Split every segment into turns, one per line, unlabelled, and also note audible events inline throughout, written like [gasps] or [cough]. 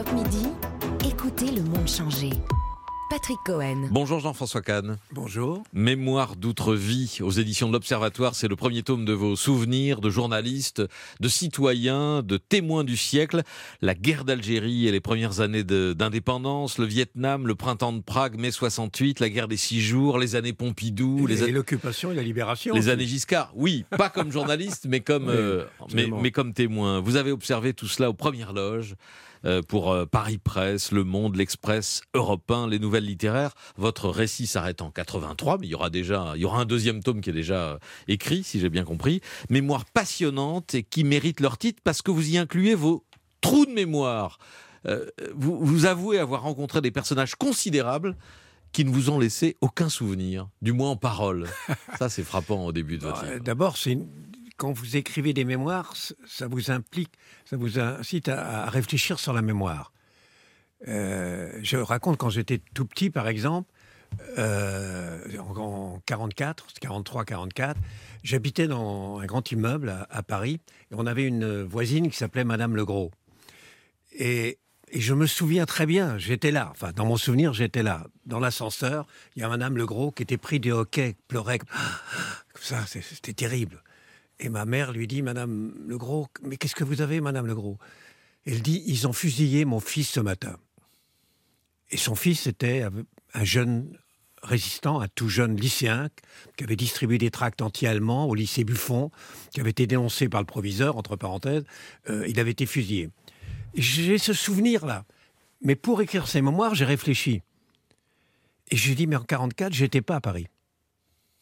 Europe Midi, écoutez le monde changer. Patrick Cohen.
Bonjour Jean-François Kahn.
Bonjour.
Mémoire d'outre-vie aux éditions de l'Observatoire, c'est le premier tome de vos souvenirs de journalistes, de citoyens, de témoins du siècle. La guerre d'Algérie et les premières années d'indépendance, le Vietnam, le printemps de Prague, mai 68, la guerre des six jours, les années Pompidou,
Et,
les
l'occupation et la libération.
les
aussi.
années Giscard, oui, pas comme [laughs] journaliste, mais comme,
Oui,
euh, mais, comme témoin. Vous avez observé tout cela aux premières loges pour euh, Paris Presse, Le Monde, l'Express, Europe 1, les nouvelles littéraires. Votre récit s'arrête en 83, mais il y aura déjà, il y aura un deuxième tome qui est déjà euh, écrit, si j'ai bien compris. Mémoire passionnante et qui mérite leur titre parce que vous y incluez vos trous de mémoire. Euh, vous, vous avouez avoir rencontré des personnages considérables qui ne vous ont laissé aucun souvenir, du moins en parole. [laughs] Ça, c'est frappant au début de votre
Euh,
livre.
D'abord, c'est une- quand vous écrivez des mémoires, ça vous implique, ça vous incite à, réfléchir sur la mémoire. Euh, je raconte quand j'étais tout petit, par exemple, euh, en, en 44, 43, 44, j'habitais dans un grand immeuble à, Paris et on avait une voisine qui s'appelait Madame Legros. Et, et je me souviens très bien, j'étais là, enfin dans mon souvenir, j'étais là. Dans l'ascenseur, il y a Madame Legros qui était pris du hockey, pleurait comme [gasps] ça, c'était terrible. Et ma mère lui dit, Madame Legros, mais qu'est-ce que vous avez, Madame Legros Elle dit, ils ont fusillé mon fils ce matin. Et son fils était un jeune résistant, un tout jeune lycéen, qui avait distribué des tracts anti-allemands au lycée Buffon, qui avait été dénoncé par le proviseur, entre parenthèses. Euh, il avait été fusillé. J'ai ce souvenir-là. Mais pour écrire ces mémoires, j'ai réfléchi. Et j'ai dit, mais en 44, j'étais pas à Paris.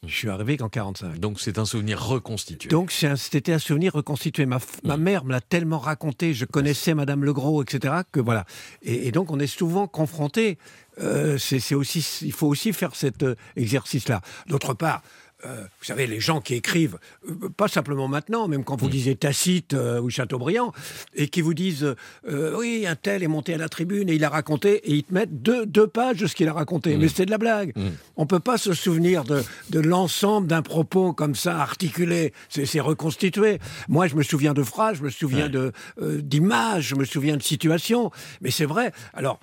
Je suis arrivé qu'en 45.
Donc c'est un souvenir reconstitué.
Donc un- c'était un souvenir reconstitué. Ma, ma mère me l'a tellement raconté, je connaissais Madame Legros, etc. Que voilà. Et, et donc on est souvent confronté. euh, c'est c'est aussi, il faut aussi faire cet euh, exercice-là. D'autre part. Euh, vous savez, les gens qui écrivent, euh, pas simplement maintenant, même quand vous lisez Tacite euh, ou Chateaubriand, et qui vous disent oui, un tel est monté à la tribune et il a raconté, et ils te mettent deux, deux pages de ce qu'il a raconté. Mais c'est de la blague. On peut pas se souvenir de, de l'ensemble d'un propos comme ça, articulé. C'est reconstitué. Moi, je me souviens de phrases, je me souviens
Ouais.
de d'images, je me souviens de situations. Mais c'est vrai. Alors,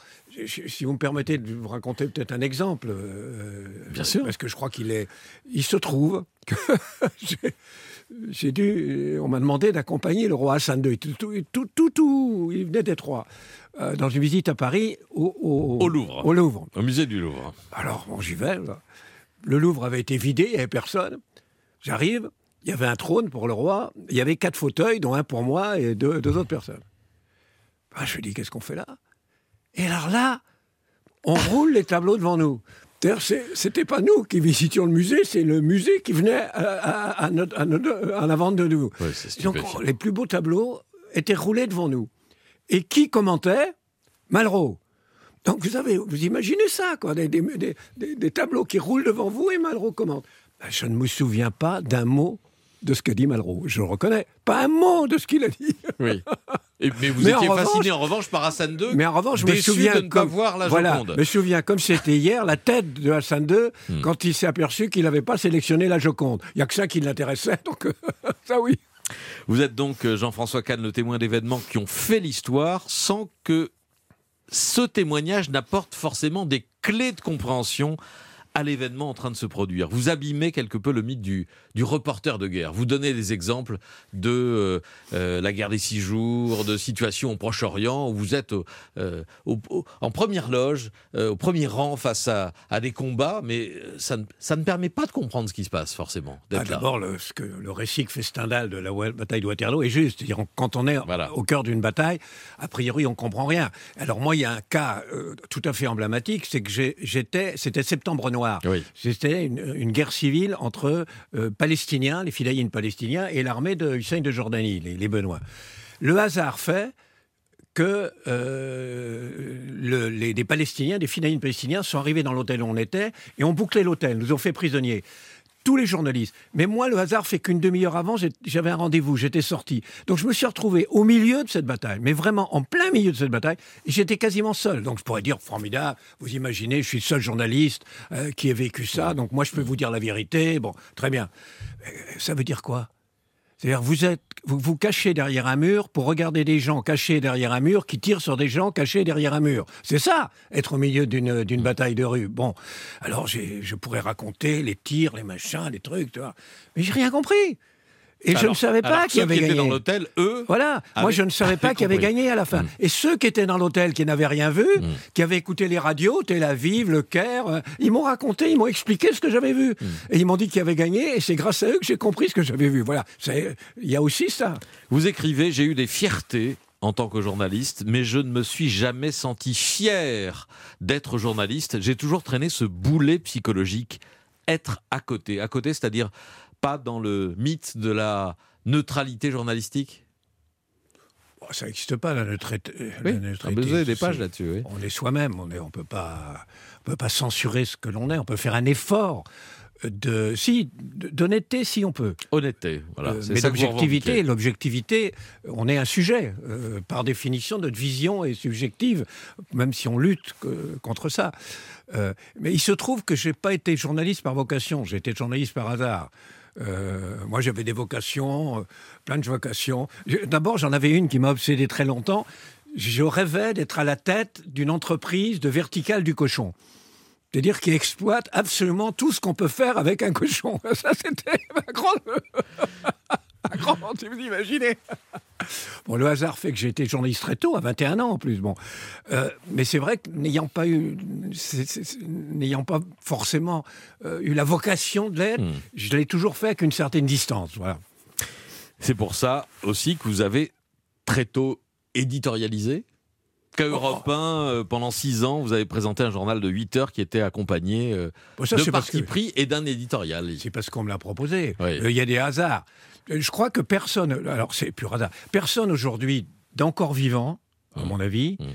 si vous me permettez de vous raconter peut-être un exemple. euh,
Bien sûr.
Parce que je crois qu'il est. Il se trouve que [laughs] j'ai- dû. On m'a demandé d'accompagner le roi Hassan II. Tout, tout, tout, tout, il venait d'être roi. Euh, dans une visite à Paris, au, au-
Au Louvre.
Au Louvre.
Au musée du Louvre.
Alors, bon, j'y vais. là. Le Louvre avait été vidé, il n'y avait personne. J'arrive, il y avait un trône pour le roi, il y avait quatre fauteuils, dont un pour moi et deux, deux autres personnes. Ah, je me dis, qu'est-ce qu'on fait là? Et alors là, on roule les tableaux devant nous. D'ailleurs, c'était pas nous qui visitions le musée, c'est le musée qui venait à, à- à à à la vente de nous.
Ouais,
Donc, les plus beaux tableaux étaient roulés devant nous. Et qui commentait? Malraux. Donc, vous savez, vous imaginez ça, quoi, des, des- des- des- des tableaux qui roulent devant vous et Malraux commente. Ben, je ne me souviens pas d'un mot de ce que dit Malraux. Je le reconnais. Pas un mot de ce qu'il a dit.
Oui. [laughs] Et- mais vous
Mais en
étiez
revanche-
fasciné en revanche par Hassan II.
Mais en revanche, je me souviens
de ne pas
comme,
voir la
voilà,
Joconde.
je me souviens comme c'était hier la tête de Hassan II
Hmm.
quand il s'est aperçu qu'il n'avait pas sélectionné la Joconde. Il n'y a que ça qui l'intéressait, donc [laughs] ça oui.
Vous êtes donc euh, Jean-François Kahn, le témoin d'événements qui ont fait l'histoire sans que ce témoignage n'apporte forcément des clés de compréhension à l'événement en train de se produire. Vous abîmez quelque peu le mythe du, du reporter de guerre. Vous donnez des exemples de euh, euh, la guerre des six jours, de situations au Proche-Orient où vous êtes au- euh, au- en première loge, euh, au premier rang face à, à des combats, mais ça ne, ça ne permet pas de comprendre ce qui se passe forcément.
Ah. D'abord, le, ce que- le récit que fait Stendhal de la bataille de Waterloo est juste. On- quand on est
Voilà.
au cœur d'une bataille, a priori, on comprend rien. Alors moi, il y a un cas tout à fait emblématique, c'est que j'étais, c'était Septembre Noir.
Oui.
C'était une, une guerre civile entre euh, Palestiniens, les fidayines palestiniens, et l'armée de Hussein de Jordanie, les, les Benoît. Le hasard fait que euh, le- les, des Palestiniens, des fidayines palestiniens sont arrivés dans l'hôtel où on était et ont bouclé l'hôtel, nous ont fait prisonniers. Tous les journalistes. Mais moi, le hasard fait qu'une demi-heure avant, j'avais un rendez-vous, j'étais sorti. Donc je me suis retrouvé au milieu de cette bataille, mais vraiment en plein milieu de cette bataille, et j'étais quasiment seul. Donc je pourrais dire, formidable, vous imaginez, je suis le seul journaliste euh, qui ait vécu ça, donc moi je peux vous dire la vérité. Bon, très bien. Euh, Ça veut dire quoi? C'est-à-dire, vous êtes vous vous cachez derrière un mur pour regarder des gens cachés derrière un mur qui tirent sur des gens cachés derrière un mur. C'est ça, être au milieu d'une bataille de rue. Bon, alors je pourrais raconter les tirs, les machins, les trucs, tu vois. Mais j'ai rien compris. Et je ne savais pas qui
ceux
avait
qui étaient
gagné.
dans l'hôtel, eux,
Voilà, moi je ne savais pas
avec
qui avait gagné à la fin.
Mm.
Et ceux qui étaient dans l'hôtel, qui n'avaient rien vu,
Mm.
qui avaient écouté les radios, Tel Aviv, Le Caire, euh, ils m'ont raconté, ils m'ont expliqué ce que j'avais vu.
Mm.
Et ils m'ont dit qui avait gagné, et c'est grâce à eux que j'ai compris ce que j'avais vu. Voilà, il y a aussi ça.
vous écrivez J'ai eu des fiertés en tant que journaliste, mais je ne me suis jamais senti fier d'être journaliste. J'ai toujours traîné ce boulet psychologique, être à côté. À côté, c'est-à-dire pas dans le mythe de la neutralité journalistique?
Bon, ça n'existe pas, la neutralité. la
Oui,
neutralité,
vous avez des pages là-dessus. oui.
On est soi-même, on ne on peut, pas- on peut pas censurer ce que l'on est, on peut faire un effort de, si, d'honnêteté si on peut.
Honnêteté, voilà.
Euh, mais l'objectivité, l'objectivité, on est un sujet. Euh, par définition, notre vision est subjective, même si on lutte contre ça. Euh, mais il se trouve que j'ai pas été journaliste par vocation, j'ai été journaliste par hasard. Euh, moi, j'avais des vocations, euh, plein de vocations. D'abord, j'en avais une qui m'a obsédé très longtemps. Je rêvais d'être à la tête d'une entreprise de verticale du cochon. C'est-à-dire qui exploite absolument tout ce qu'on peut faire avec un cochon. [laughs] Ça, c'était ma grande... [laughs] un grand, si vous imaginez. [laughs] Bon, le hasard fait que j'ai été journaliste très tôt, à 21 ans en plus. Bon, Euh, mais c'est vrai que n'ayant pas eu, n'ayant pas forcément euh, eu la vocation de l'être,
Hmm.
je l'ai toujours fait avec une certaine distance. Voilà.
C'est pour ça aussi que vous avez très tôt éditorialisé. Qu'à Europe 1, euh, pendant six ans, vous avez présenté un journal de 8 heures qui était accompagné euh,
Bon, ça,
de parti
que-
pris et d'un éditorial.
C'est parce qu'on me l'a proposé.
Oui.
Euh, Il y a des hasards. Euh, Je crois que personne, alors c'est pur hasard, personne aujourd'hui d'encore vivant, à
Mmh.
mon avis,
Mmh.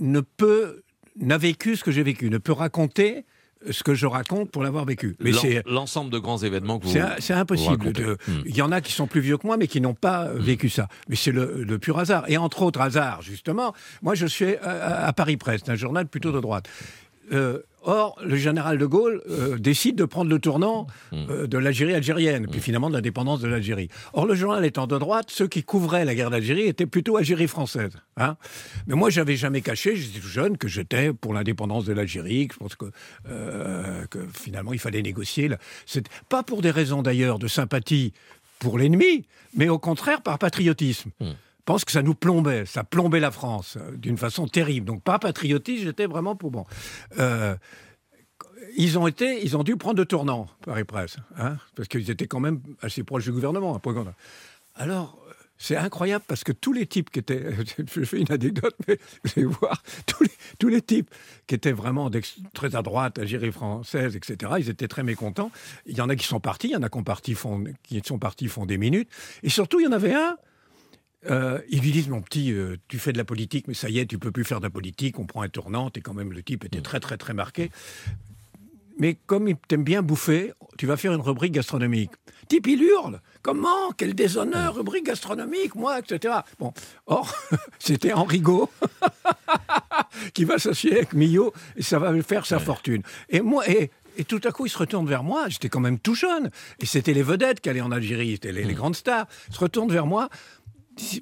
ne peut, n'a vécu ce que j'ai vécu, ne peut raconter ce que je raconte pour l'avoir vécu. Mais c'est
L'ensemble de grands événements que vous.
c'est c'est impossible.
Hmm.
Il y en a qui sont plus vieux que moi, mais qui n'ont pas euh, vécu ça. Mais c'est le, le pur hasard. Et entre autres hasards, justement, moi je suis à, à Paris Presse, un journal plutôt de droite. Euh, or, le général de Gaulle euh, décide de prendre le tournant euh, de l'Algérie algérienne, puis finalement de l'indépendance de l'Algérie. Or, le journal étant de droite, ceux qui couvraient la guerre d'Algérie étaient plutôt Algérie française. Hein Mais moi, j'avais jamais caché, j'étais tout jeune, que j'étais pour l'indépendance de l'Algérie, que je pense que, que finalement il fallait négocier. C'est pas pour des raisons d'ailleurs de sympathie pour l'ennemi, mais au contraire par patriotisme.
Hmm.
Je pense que ça nous plombait, ça plombait la France euh, d'une façon terrible. Donc pas patriotisme, j'étais vraiment pour bon. Euh, ils ont été, ils ont dû prendre le tournant, Paris Presse, hein, parce qu'ils étaient quand même assez proches du gouvernement. Alors, c'est incroyable parce que tous les types qui étaient, [laughs] je fais une anecdote, mais vous allez voir, tous les, tous les types qui étaient vraiment très à droite, Algérie française, etc., ils étaient très mécontents. Il y en a qui sont partis, il y en a qui, ont parti, font, qui sont partis, font des minutes. Et surtout, il y en avait un, euh, ils lui disent, mon petit, euh, tu fais de la politique, mais ça y est, tu peux plus faire de la politique, on prend un tournant, et quand même, le type était très, très, très marqué. Mais comme il t'aime bien bouffer, tu vas faire une rubrique gastronomique. Type, il hurle. Comment? Quel déshonneur, rubrique gastronomique, moi, etc. Bon, or, [laughs] c'était Henrigot [laughs] qui va s'associer avec Millot et ça va faire sa fortune. Et moi, et, et tout à coup, il se retourne vers moi. J'étais quand même tout jeune. Et c'était les vedettes qui allaient en Algérie, c'était les, les grandes stars. Il se retourne vers moi.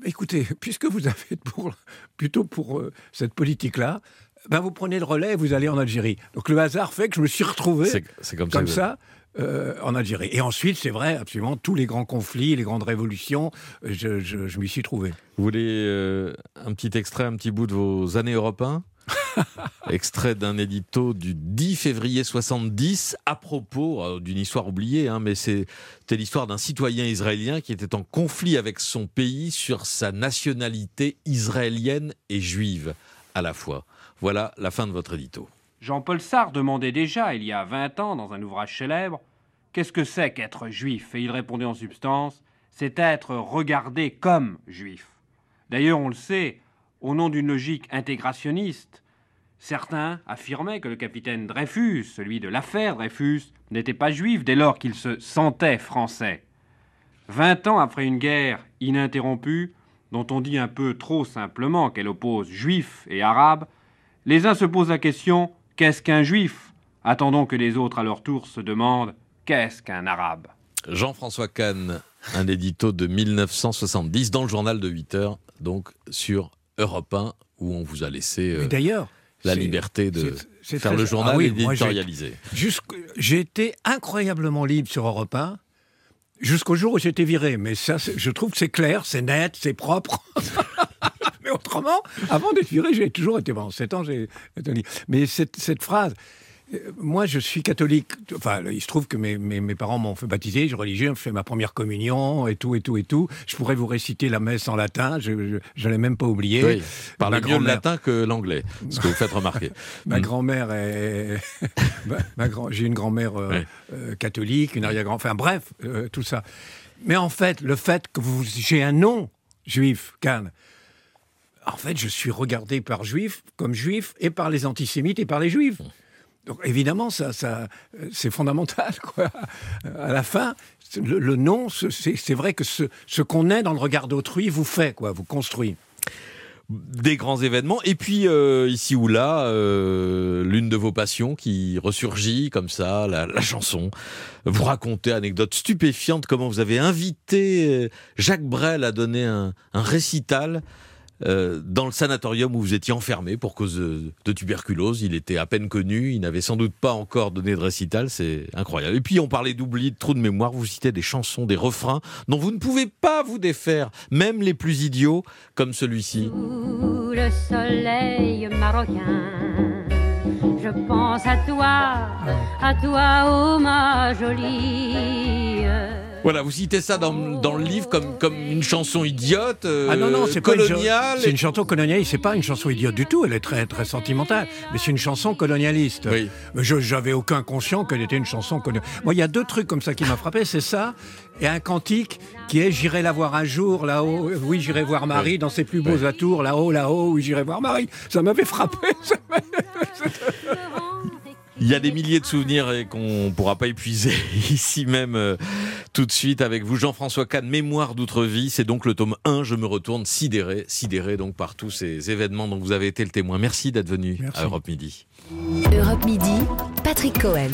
Écoutez, [laughs] puisque vous avez pour, plutôt pour euh, cette politique-là, ben vous prenez le relais et vous allez en Algérie. Donc le hasard fait que je me suis retrouvé
comme,
comme
ça.
ça euh, en Algérie. Et ensuite, c'est vrai, absolument, tous les grands conflits, les grandes révolutions, je, je, je m'y suis trouvé.
Vous voulez euh, un petit extrait, un petit bout de vos années européens? [laughs] Extrait d'un édito du 10 février 70 à propos euh, d'une histoire oubliée, hein, mais c'était l'histoire d'un citoyen israélien qui était en conflit avec son pays sur sa nationalité israélienne et juive à la fois. Voilà la fin de votre édito.
Jean-Paul Sartre demandait déjà, il y a 20 ans, dans un ouvrage célèbre, Qu'est-ce que c'est qu'être juif? Et il répondait en substance C'est être regardé comme juif. D'ailleurs, on le sait, au nom d'une logique intégrationniste, certains affirmaient que le capitaine Dreyfus, celui de l'affaire Dreyfus, n'était pas juif dès lors qu'il se sentait français. Vingt ans après une guerre ininterrompue, dont on dit un peu trop simplement qu'elle oppose juifs et arabes, les uns se posent la question qu'est-ce qu'un juif? Attendons que les autres à leur tour se demandent qu'est-ce qu'un arabe?
Jean-François Kahn, un édito de 1970 dans le journal de 8 heures, donc sur Europe 1, où on vous a laissé euh,
d'ailleurs
la liberté de
c'est-
faire le journal
Ah oui,
et
moi, j'ai- été incroyablement libre sur Europe 1 jusqu'au jour où j'ai été viré. Mais ça, je trouve que c'est clair, c'est net, c'est propre. [laughs] Mais autrement, avant d'être viré, j'ai toujours été bon. 7 ans, j'ai été libre. Mais cette, cette phrase, moi, je suis catholique. Enfin, il se trouve que mes, mes, mes parents m'ont fait baptiser, je suis religieux, j'ai fait ma première communion et tout, et tout, et tout. Je pourrais vous réciter la messe en latin, je ne l'ai même pas oublié.
Oui, parlez
Ma
mieux le latin que l'anglais, ce que vous faites remarquer. [laughs]
Ma
Mm.
grand-mère est. [laughs] ma, ma grand... J'ai une grand-mère euh, euh, catholique, une arrière-grand. Enfin bref, euh, tout ça. Mais en fait, le fait que vous... j'ai un nom juif, Cannes, en fait, je suis regardé par juifs comme juif et par les antisémites et par les juifs. Donc évidemment, ça, ça, euh, c'est fondamental. [laughs] Quoi. À la fin, le, le nom, ce- c'est vrai que ce, qu'on est dans le regard d'autrui vous fait, quoi, vous construit.
des grands événements. Et puis, euh, ici ou là, euh, l'une de vos passions qui ressurgit comme ça, la, chanson. Vous racontez, anecdote stupéfiante, comment vous avez invité euh, Jacques Brel à donner un récital euh, dans le sanatorium où vous étiez enfermé pour cause de, tuberculose. Il était à peine connu, il n'avait sans doute pas encore donné de récital, c'est incroyable. Et puis on parlait d'oubli, de trou de mémoire, vous citez des chansons, des refrains dont vous ne pouvez pas vous défaire, même les plus idiots comme celui-ci.
Le soleil marocain. Je pense à toi, à toi, oh ma jolie.
Voilà, vous citez ça dans, dans le livre comme, comme une chanson idiote, euh,
Ah non, non, c'est
coloniale.
C'est une chanson colonialiste, c'est pas une chanson idiote du tout, elle est très, très sentimentale, mais c'est une chanson colonialiste.
Oui.
Mais je j'avais aucun conscient qu'elle était une chanson colonialiste. Moi, il y a deux trucs comme ça qui m'a frappé, c'est ça, et un cantique qui est J'irai la voir un jour, là-haut, oui, j'irai voir Marie
Oui.
dans ses plus beaux
Oui.
atours, là-haut, là-haut, oui, j'irai voir Marie. Ça m'avait frappé. ça
Il y a des milliers de souvenirs et qu'on ne pourra pas épuiser [laughs] ici même euh, tout de suite avec vous. Jean-François Kahn, Mémoire d'outre-vie, c'est donc le tome 1. Je me retourne sidéré, sidéré donc par tous ces événements dont vous avez été le témoin. Merci d'être venu
Merci.
à Europe Midi.
Europe Midi, Patrick Cohen.